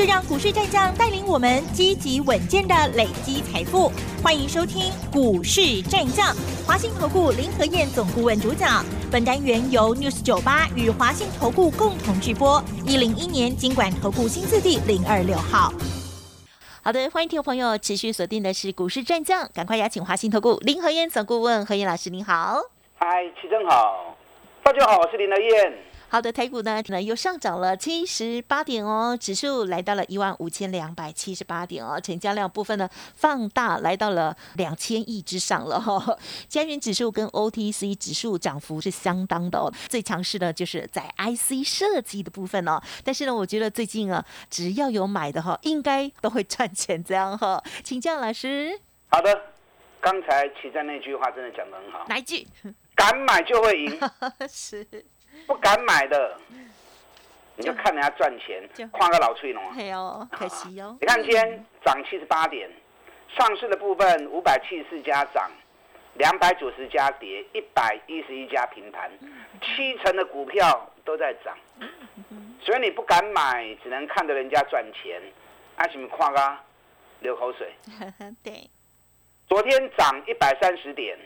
就让股市战将带领我们积极稳健的累积财富。欢迎收听股市战将，华信投顾林和燕总顾问主讲。本单元由 News 九八与华信投顾共同直播。一零一年经管投顾新字第零二六号。好的，欢迎听众朋友持续锁定的是股市战将，赶快邀请华信投顾林和燕总顾问何燕老师，您好。嗨，齐正好，大家好，我是林和燕。好的，台股呢，呢又上涨了七十八点哦，指数来到了一万五千两百七十八点哦，成交量部分呢放大来到了两千亿之上了哈。加元指数跟 OTC 指数涨幅是相当的哦，最强势的就是在 IC 设计的部分哦。但是呢，我觉得最近啊，只要有买的哈，应该都会赚钱这样哈。请教老师。好的，刚才齐在那句话真的讲得很好。哪一句？敢买就会赢。是。不敢买的，你就看人家赚钱，夸个老吹龙。哎哦，可惜哦。你看今天涨七十八点，上市的部分五百七十四家涨，两百九十家跌，一百一十一家平盘，七成的股票都在涨。所以你不敢买，只能看着人家赚钱，阿什么夸个流口水。对。昨天涨一百三十点，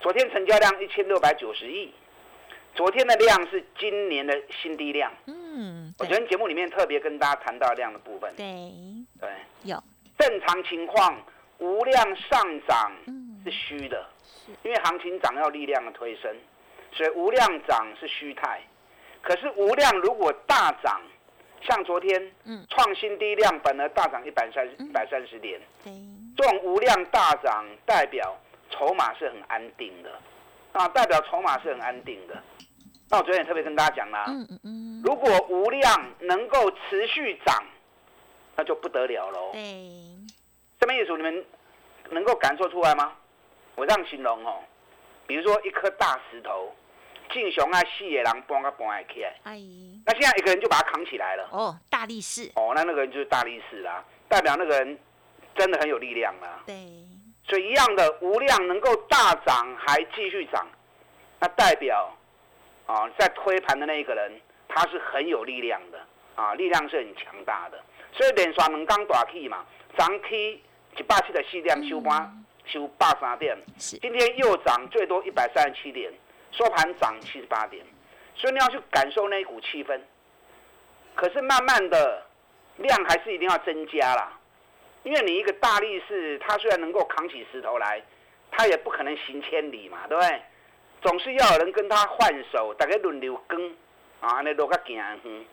昨天成交量一千六百九十亿。昨天的量是今年的新低量。嗯，我昨天节目里面特别跟大家谈到量的部分。对，对，有。正常情况无量上涨是虚的，因为行情涨要力量的推升，所以无量涨是虚态。可是无量如果大涨，像昨天，嗯，创新低量本而大涨一百三一百三十点，对，这种无量大涨代表筹码是很安定的，啊，代表筹码是很安定的。那我昨天也特别跟大家讲啦，嗯嗯嗯，如果无量能够持续涨，那就不得了喽。对，这么意思？你们能够感受出来吗？我这样形容哦，比如说一颗大石头，敬雄啊、细野狼搬个搬起来，阿姨，那现在一个人就把它扛起来了。哦，大力士。哦，那那个人就是大力士啦，代表那个人真的很有力量啦。对，所以一样的无量能够大涨还继续涨，那代表。啊，在推盘的那一个人，他是很有力量的啊，力量是很强大的。所以连刷两刚大起嘛，涨起一百七十四点，收盘收八三点。今天又涨最多一百三十七点，收盘涨七十八点。所以你要去感受那一股气氛。可是慢慢的量还是一定要增加啦，因为你一个大力士，他虽然能够扛起石头来，他也不可能行千里嘛，对不对？总是要有人跟他换手，大家轮流跟，啊，那落个行哼。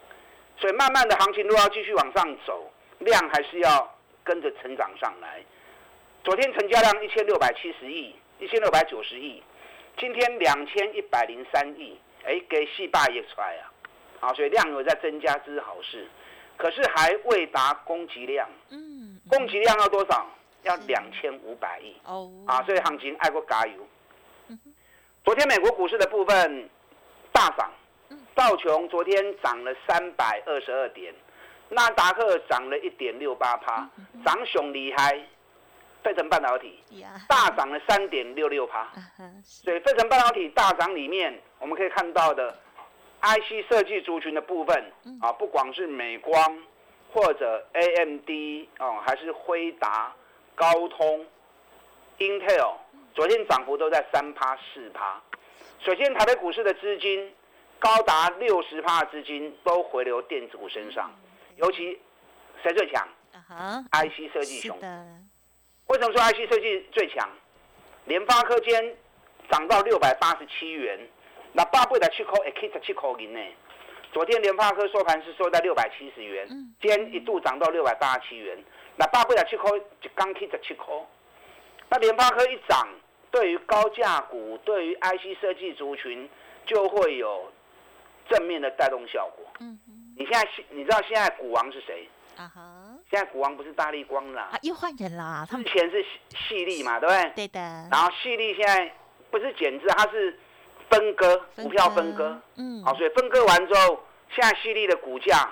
所以慢慢的行情都要继续往上走，量还是要跟着成长上来。昨天成交量一千六百七十亿，一千六百九十亿，今天两千一百零三亿，哎，给戏霸也出来啊，啊，所以量有在增加，这是好事。可是还未达供给量，嗯，供给量要多少？要两千五百亿哦，啊，所以行情爱国加油。昨天美国股市的部分大涨，道琼昨天涨了三百二十二点，纳达克涨了一点六八趴，涨熊厉害，费城半导体大涨了三点六六趴，所以费城半导体大涨里面，我们可以看到的 IC 设计族群的部分啊，不管是美光或者 AMD 哦，还是辉达、高通、Intel。昨天涨幅都在三趴四趴，首先台北股市的资金高达六十趴的资金都回流电子股身上，尤其谁最强？IC 设计熊。为什么说 IC 设计最强？联发科间涨到六百八十七元，那八倍的七口也可以七口银呢。昨天联发科收盘是收在六百七十元，今天一度涨到六百八十七元，那八倍的七口就刚 K 的七扣。那联发科一涨。对于高价股，对于 IC 设计族群，就会有正面的带动效果。嗯你现在你知道现在股王是谁？啊哈。现在股王不是大力光啦，又换人啦。之前是细力嘛，对不对？对的。然后细力现在不是减资，它是分割股票分割。嗯。好，所以分割完之后，现在细力的股价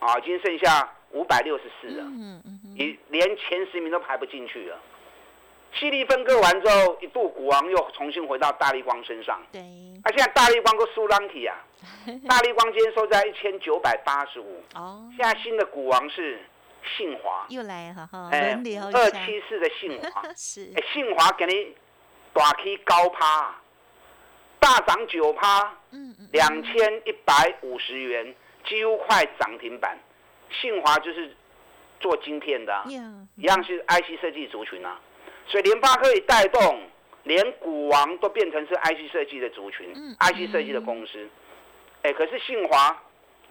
啊，已经剩下五百六十四了，嗯嗯嗯，你连前十名都排不进去了。犀利分割完之后，一度股王又重新回到大力光身上。对，啊，现在大力光跟苏浪体啊，大力光今天收在一千九百八十五。哦，现在新的股王是信华，又来了哈，哎轮流一二，七四的信华，是。哎，信华给你大 K 高趴，大涨九趴，嗯嗯，两千一百五十元，几乎快涨停板。信华就是做晶片的、一样是 IC 设计族群啊，所以联发科以带动，连股王都变成是 IC 设计的族群、嗯 i c 设计的公司。哎，可是信华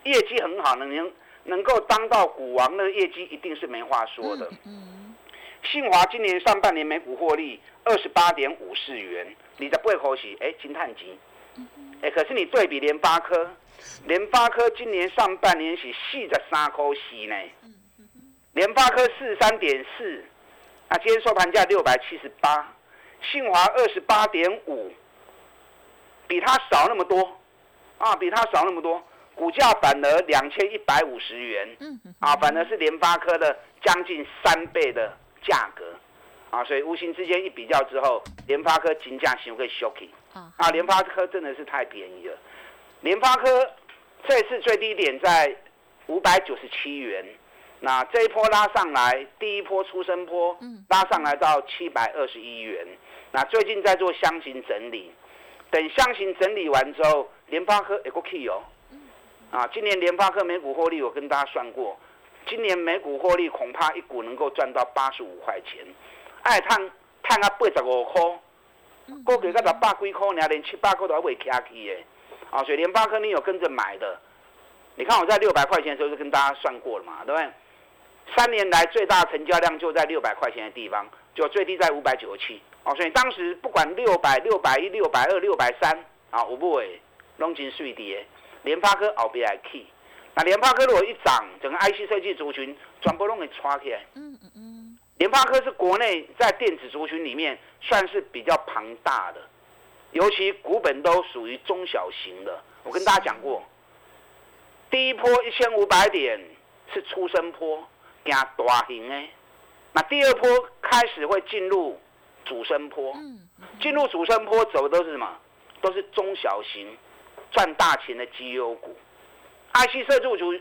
业绩很好，能能够当到股王，那个业绩一定是没话说的。嗯，信华今年上半年每股获利二十八点五四元，你的背口喜哎金叹级，哎，可是你对比联发科，联发科今年上半年是四十三块四呢，联发科四十三点四，那今天收盘价六百七十八，信华二十八点五，比它少那么多，啊，比它少那么多，股价反而两千一百五十元，啊，反而是联发科的将近三倍的价格，啊，所以无形之间一比较之后，联发科金价行会 shocking 啊，啊，联发科真的是太便宜了。联发科这次最低点在五百九十七元，那这一波拉上来，第一波出生波嗯。拉上来到七百二十一元，那最近在做箱型整理，等箱型整理完之后，联发科也过 key 哦，啊，今年联发科每股获利我跟大家算过，今年每股获利恐怕一股能够赚到八十五块钱，爱探探啊八十五块，估计到六百几块，你连七八块都还未起去的，啊，所以联发科你有跟着买的，你看我在六百块钱的时候就跟大家算过了嘛，对不对？三年来最大成交量就在六百块钱的地方，就最低在五百九十七，哦，所以当时不管六百、六百一、六百二、六百三，啊，有不会拢真水跌，联发科后边来起。那联发科如果一涨，整个 IC 设计族群全部都给刷起来。嗯嗯嗯，联发科是国内在电子族群里面算是比较庞大的，尤其股本都属于中小型的。我跟大家讲过，第一波一千五百点是出生坡，行大型的。那第二波开始会进入主升坡，嗯进入主升坡走的都是什么？都是中小型赚大钱的绩优股。IC 设计族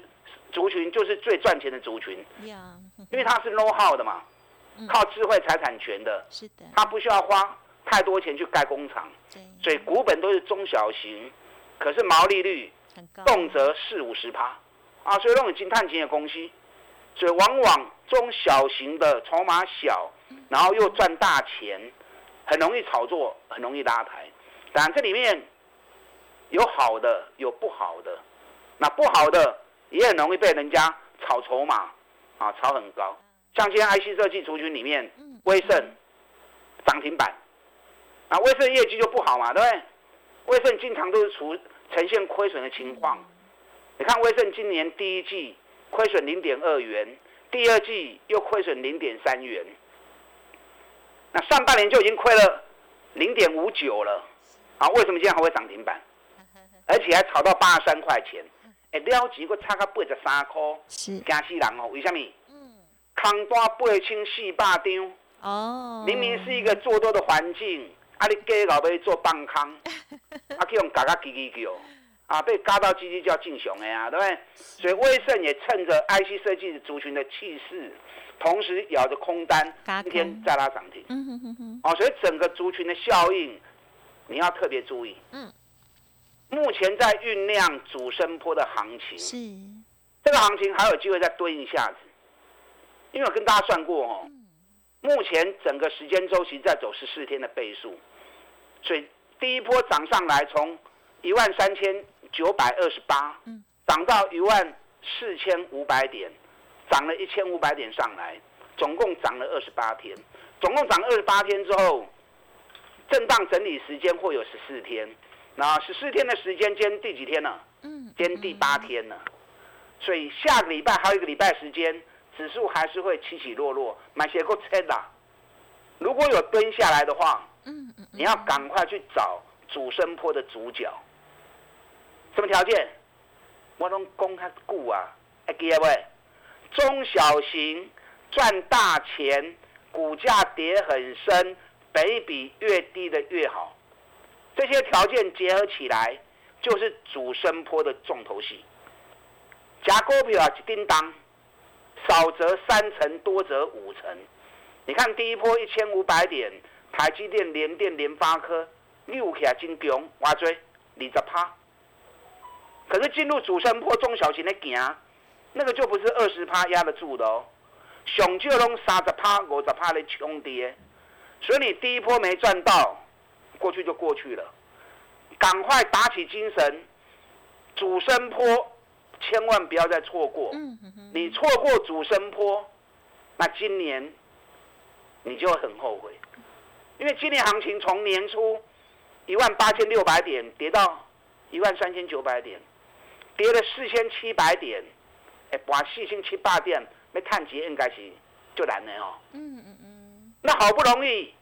族群就是最赚钱的族群，因为它是 know how 的嘛，嗯。靠智慧财产权的，是的，它不需要花太多钱去盖工厂，对，所以股本都是中小型，可是毛利率动辄四五十趴。啊，所以那种金碳金的公司，所以往往中小型的筹码小，然后又赚大钱，很容易炒作，很容易拉抬。当然这里面有好的，有不好的，那不好的也很容易被人家炒筹码啊，炒很高。像今天 IC 设计族群里面，嗯威盛涨停板，啊，威盛业绩就不好嘛，对不对？威盛经常都是出呈现亏损的情况。你看威盛今年第一季亏损零点二元，第二季又亏损零点三元，那上半年就已经亏了零点五九了，啊，为什么今天还会涨停板？而且还炒到八十三块钱，哎，了钱个差个八十三块，是，惊死人哦！为什么？嗯，空单八千四百张。哦，明明是一个做多的环境，啊，你假老要做放空，啊，去用嘎嘎叽叽叫，啊，被嘎到叽叽叫进熊的呀，对不对？所以威盛也趁着 IC 设计族群的气势，同时咬着空单嘎，今天再拉涨停。嗯哼哼哼，哦，所以整个族群的效应，你要特别注意。嗯，目前在酝酿主升坡的行情，是，这个行情还有机会再蹲一下子，因为我跟大家算过哦，目前整个时间周期在走十四天的倍数，所以第一波涨上来从一万三千九百二十八嗯，涨到一万四千五百点，涨了一千五百点上来，总共涨了二十八天，总共涨二十八天之后，震荡整理时间会有十四天，那十四天的时间，今天第几天呢？嗯，今天第八天了，所以下个礼拜还有一个礼拜时间，指数还是会起起落落，买些够撑啦。如果有蹲下来的话，嗯嗯，你要赶快去找主升坡的主角。什么条件？我拢讲较久啊，会记得未？中小型赚大钱，股价跌很深，北比越低的越好。这些条件结合起来，就是主升坡的重头戏。夹股票啊，一叮当，少则三成，多则五成。你看第一波一千五百点，台积电、联电、联发科，六起来真强，挖追二十趴。可是进入主升坡中小型的行，那个就不是二十趴压得住的哦。上就拢三十趴、五十趴的冲跌，所以你第一波没赚到，过去就过去了。赶快打起精神，主升坡千万不要再错过。你错过主升坡，那今年你就很后悔，因为今年行情从年初一万八千六百点跌到一万三千九百点。跌了四千七百点，哎，把四千七八点没探及，应该是就难了哦。嗯嗯嗯。那好不容易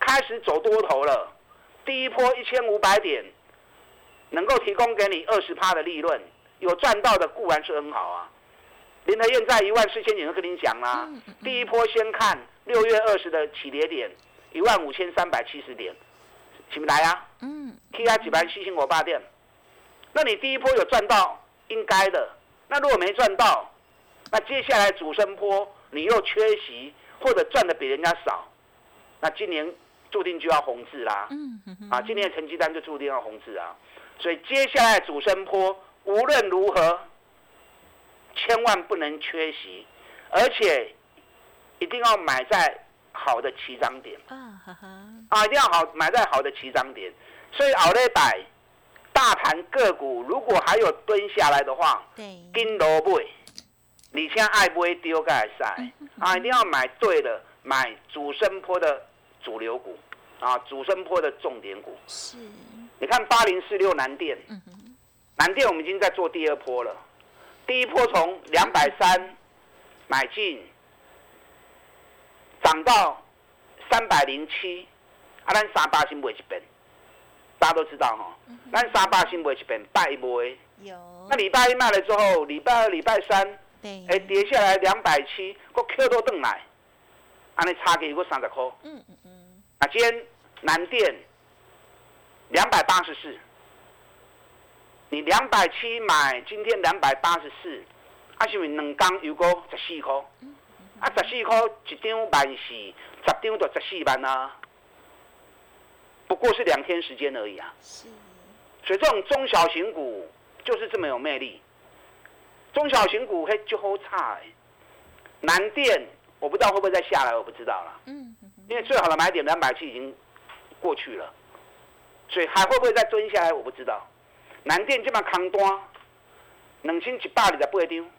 开始走多头了，第一波一千五百点能够提供给你二十趴的利润，有赚到的固然是很好啊。林和燕在一万四千点就跟你讲啦，第一波先看六月二十的起跌点一万五千三百七十点，起不来啊？嗯。T I 几百七千五八点。那你第一波有赚到，应该的。那如果没赚到，那接下来主升波你又缺席，或者赚的比人家少，那今年注定就要红字啦。嗯啊，今年的成绩单就注定要红字啊。所以接下来主升波无论如何，千万不能缺席，而且一定要买在好的起涨点。啊一定要好买在好的起涨点。所以熬了百。大盘个股如果还有蹲下来的话，跟萝卜，你现在爱不会丢盖赛啊？一定要买对了，买主升坡的主流股啊，主升坡的重点股。是，你看八零四六南电，南电我们已经在做第二波了，第一波从两百三买进，涨到三百零七，啊，咱三八先买一边。大家都知道哈，那三八新会一边拜一波有。那礼拜一卖了之后，礼拜二、礼拜三，哎，跌下来两百七，个 Q 都登来，安尼差给个三十块。嗯嗯嗯。啊，今天南电两百八十四，你两百七买，今天两百八十四，啊，是不是两缸有个十四块？啊，十四块一张万四，十张就十四万啊。不过是两天时间而已啊，是，所以这种中小型股就是这么有魅力。中小型股嘿就好差哎，南电我不知道会不会再下来，我不知道了。嗯，因为最好的买点两百七已经过去了，所以还会不会再蹲下来，我不知道。南电这么扛单，两千一百里的不一定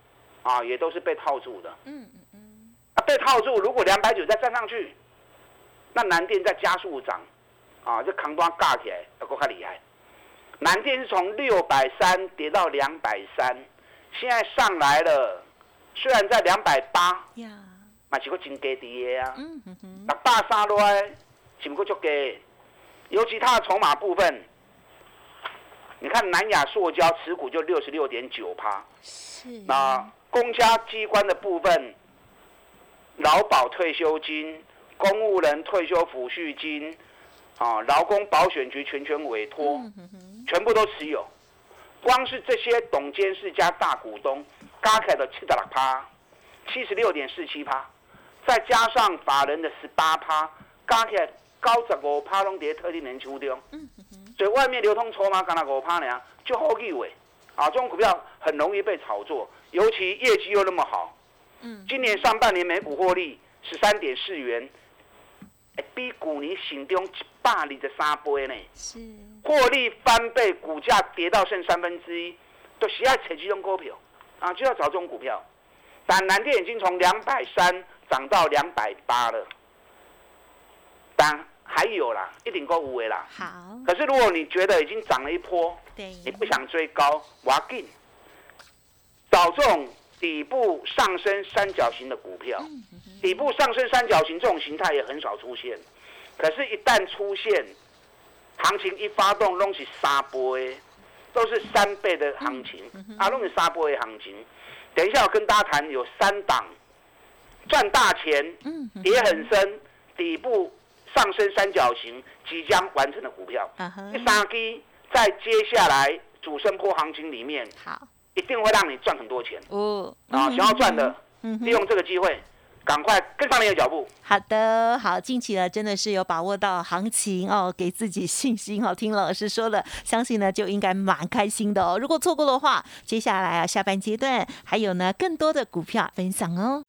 啊，也都是被套住的。嗯嗯嗯，啊被套住，如果两百九再站上去，那南电再加速涨。啊，这扛端尬起来要够较厉害。南电是从六百三跌到两百三，现在上来了，虽然在两百八，嘛是个真低的啊。嗯嗯嗯。六百三落来，是不过足低。尤其它的筹码部分，你看南亚塑胶持股就六十六点九趴。是。那公家机关的部分，劳保退休金、公务人退休抚恤金。啊，劳工保险局全权委托，全部都持有。光是这些董监事加大股东，加起来的七十六趴，七十六点四七趴，再加上法人的十八趴，加起来高十五趴拢跌特定年秋中。所以外面流通筹码干那五趴呢，就好以为啊，这种股票很容易被炒作，尤其业绩又那么好。嗯，今年上半年每股获利十三点四元。比去年心中一百二十三倍呢，是获利翻倍，股价跌到剩三分之一，都喜爱扯这种股票啊，就要找这种股票。但南电已经从两百三涨到两百八了，但还有啦，一定够五位啦。好。可是如果你觉得已经涨了一波，对，你不想追高，我要进，找这种底部上升三角形的股票。底部上升三角形这种形态也很少出现，可是，一旦出现，行情一发动，拢是三波，都是三倍的行情，啊，弄是三倍的行情。等一下我跟大家谈，有三档赚大钱，跌很深，底部上升三角形即将完成的股票，第三基在接下来主升波行情里面，好，一定会让你赚很多钱。哦，啊，想要赚的，利用这个机会。赶快跟上你的脚步。好的，好，近期呢真的是有把握到行情哦，给自己信心哦。听老师说了，相信呢就应该蛮开心的哦。如果错过的话，接下来啊下半阶段还有呢更多的股票分享哦。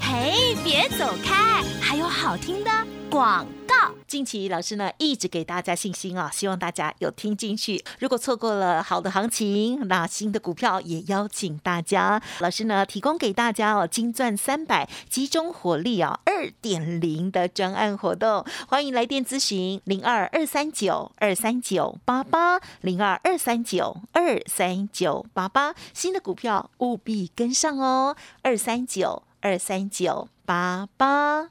嘿，别走开，还有好听的广告。近期老师呢一直给大家信心啊，希望大家有听进去。如果错过了好的行情，那新的股票也邀请大家。老师呢提供给大家哦，金钻三百集中火力啊二点零的专案活动，欢迎来电咨询零二二三九二三九八八零二二三九二三九八八。新的股票务必跟上哦，二三九二三九八八。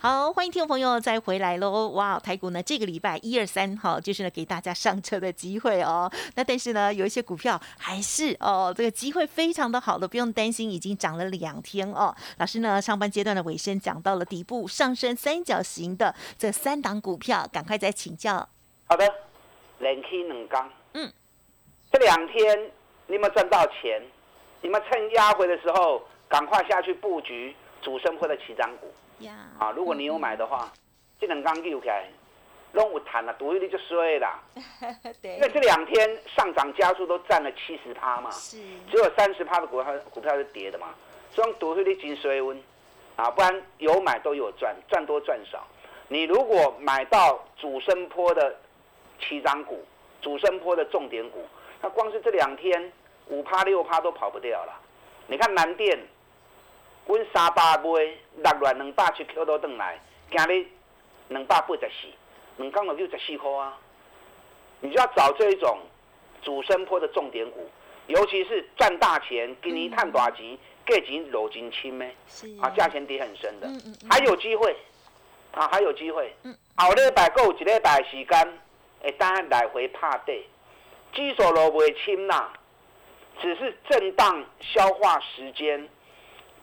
好，欢迎听众朋友再回来喽！哇，台股呢这个礼拜一二三哈，就是呢给大家上车的机会哦。那但是呢，有一些股票还是哦，这个机会非常的好的，不用担心，已经涨了两天哦。老师呢上半阶段的尾声讲到了底部上升三角形的这三档股票，赶快再请教。好的，连起两刚，嗯，这两天你有没有赚到钱？你们趁压回的时候，赶快下去布局主升或的起涨股。啊，如果你有买的话，这两刚起来，拢有谈了，赌一率就衰啦。对，因为这两天上涨加速都占了七十趴嘛，是，只有三十趴的股票股票是跌的嘛，所以赌一率真衰温。啊，不然有买都有赚，赚多赚少。你如果买到主升坡的七张股，主升坡的重点股，那光是这两天五趴六趴都跑不掉了。你看南电。阮三百买，六月两百七扣到转来，今日两百八十四，两港就六十四块啊！你就要找这一种主升坡的重点股，尤其是赚大钱、给你探大钱、价钱落真轻的，啊，价钱跌很深的，还有机会啊，还有机会。后礼拜够一礼拜时间，会当来回拍底，基数落袂轻啦，只是震荡消化时间。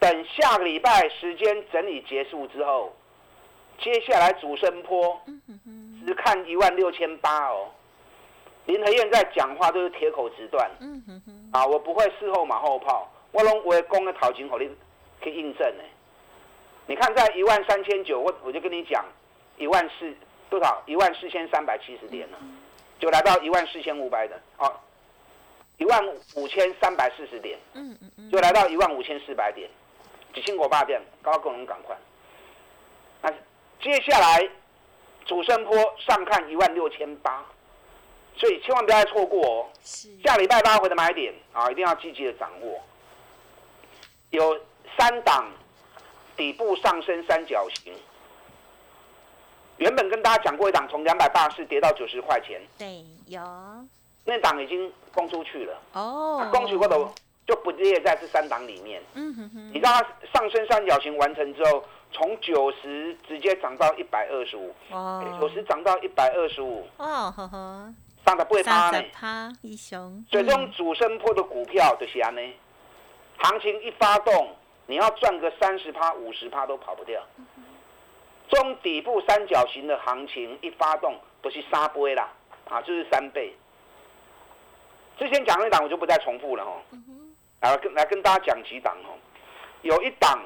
等下个礼拜时间整理结束之后，接下来主升坡只看一万六千八哦。林和燕在讲话都是铁口直断，啊，我不会事后马后炮，我拢会讲个头前，给你去印证呢。你看在一万三千九，我我就跟你讲一万四多少？一万四千三百七十点了，就来到一万四千五百的，哦，一万五千三百四十点，嗯嗯嗯就来到一万五千四百点。几千股八点，高高能赶快。那接下来主升坡上看一万六千八，所以千万不要再错过哦。下礼拜八回的买点啊，一定要积极的掌握。有三档底部上升三角形，原本跟大家讲过一档，从两百八十跌到九十块钱。对，有。那档已经攻出去了。哦。攻出过头。就不列在这三档里面。嗯哼哼，你知道它上升三角形完成之后，从九十直接涨到一百二十五。哦。九十涨到一百二十五。哦呵呵。上的不会趴呢。趴一雄。所以这种主升坡的股票就是安呢，行情一发动，你要赚个三十趴、五十趴都跑不掉。中底部三角形的行情一发动，都是三倍啦，啊，就是三倍。之前讲那档我就不再重复了哦。来跟来跟大家讲几档哦，有一档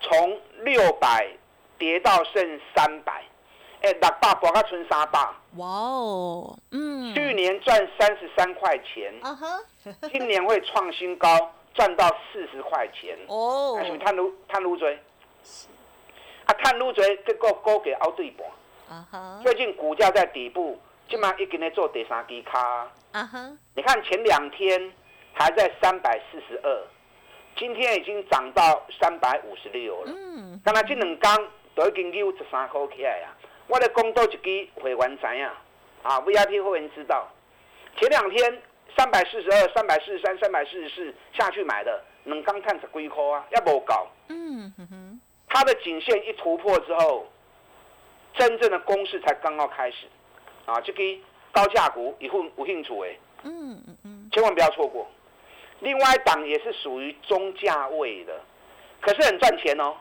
从六百跌到剩三百，哎，六百博到存三百，哇哦，嗯，去年赚三十三块钱，啊哈，今年会创新高，赚到四十块钱，哦，是探路探路追，啊，探路追这个高给凹对半，啊哈，最近股价在底部今晚已经在做第三支卡。啊哈，你看前两天还在三百四十二，今天已经涨到三百五十六了。嗯，刚才这两天都已经有十三块起来啊！我咧讲多一支会员知影啊，VIP 会员知道，前两天三百四十二、三百四十三、三百四十四下去买的，两天探十几块啊，也无够。嗯哼哼，它的颈线一突破之后，真正的攻势才刚刚开始啊！这个高价股以后有兴趣的，嗯嗯嗯，千万不要错过。另外一档也是属于中价位的，可是很赚钱哦。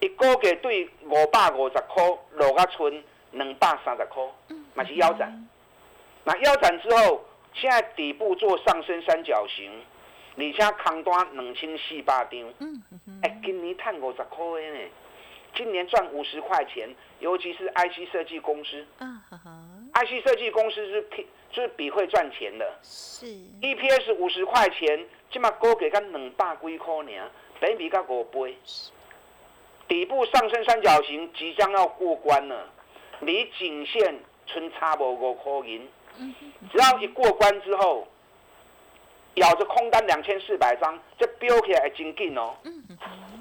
一个月对五百五十块落啊剩两百三十块，嘛是腰斩。那腰斩之后，现在底部做上升三角形，而且空单两千四百张。哎，今年赚五十块呢，今年赚五十块钱，尤其是 IC 设计公司啊哈哈，，IC 设计公司是比就是比会赚钱的是，，EPS 五十块钱，起码高给咱两百几块呢，北比才五倍。底部上升三角形即将要过关了，离颈线存差无五块银，只要一过关之后，咬着空单两千四百张，这飙起来会真紧哦。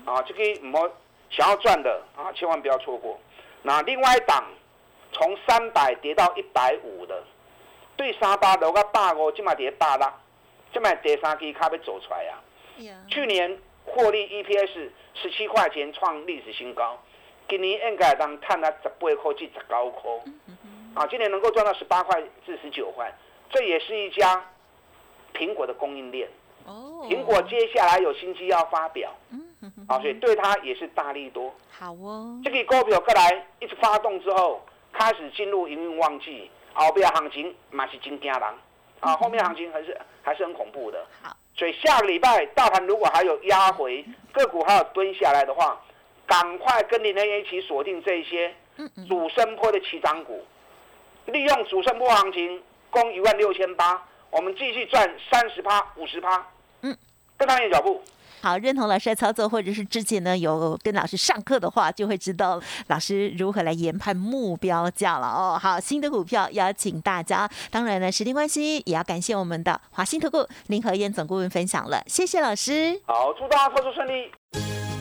啊，这个唔好想要赚的啊，千万不要错过。那另外一档从三百跌到一百五的，对三八楼个百五，即嘛跌百六，即嘛第三支卡要走出来啊。呀，去年获利 EPS 十七块钱创历史新高，今年应该当探到十八块至十九块，啊，今年能够赚到十八块至十九块，这也是一家苹果的供应链。哦，苹果接下来有新机要发表，嗯啊，所以对它也是大力多。好哦，这个股票过来一直发动之后，开始进入营运旺季，后边行情嘛是真惊人啊，后面行情还是还是很恐怖的。好，所以下个礼拜大盘如果还有压回，个股还有蹲下来的话，赶快跟林人一起锁定这些主升坡的起涨股，利用主升坡行情攻一万六千八，我们继续赚三十趴、五十趴。嗯，跟上你的脚步。好，认同老师的操作，或者是之前呢有跟老师上课的话，就会知道老师如何来研判目标价了哦。好，新的股票邀请大家，当然呢时间关系，也要感谢我们的华信投顾林和燕总顾问分享了，谢谢老师。好，祝大家操作顺利。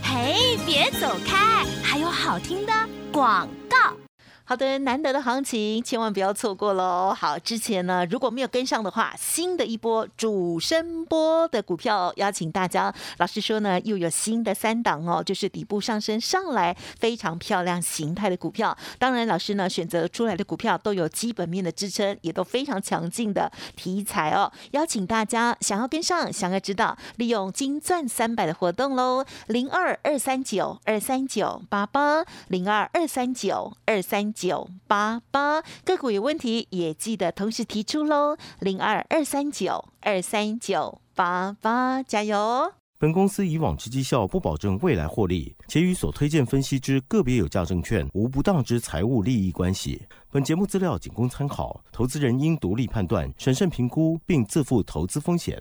嘿，别走开，还有好听的广告。好的，难得的行情，千万不要错过喽。好，之前呢如果没有跟上的话，新的一波主升波的股票，邀请大家。老师说呢，又有新的三档哦，就是底部上升上来非常漂亮形态的股票。当然，老师呢选择出来的股票都有基本面的支撑，也都非常强劲的题材哦。邀请大家想要跟上，想要知道，利用金钻三百的活动喽，零二二三九二三九八八零二二三九二三九八八，个股有问题也记得同时提出喽，零二二三九二三九八八，加油！本公司以往之绩效不保证未来获利，且与所推荐分析之个别有价证券无不当之财务利益关系。本节目资料仅供参考，投资人应独立判断、审慎评估，并自负投资风险。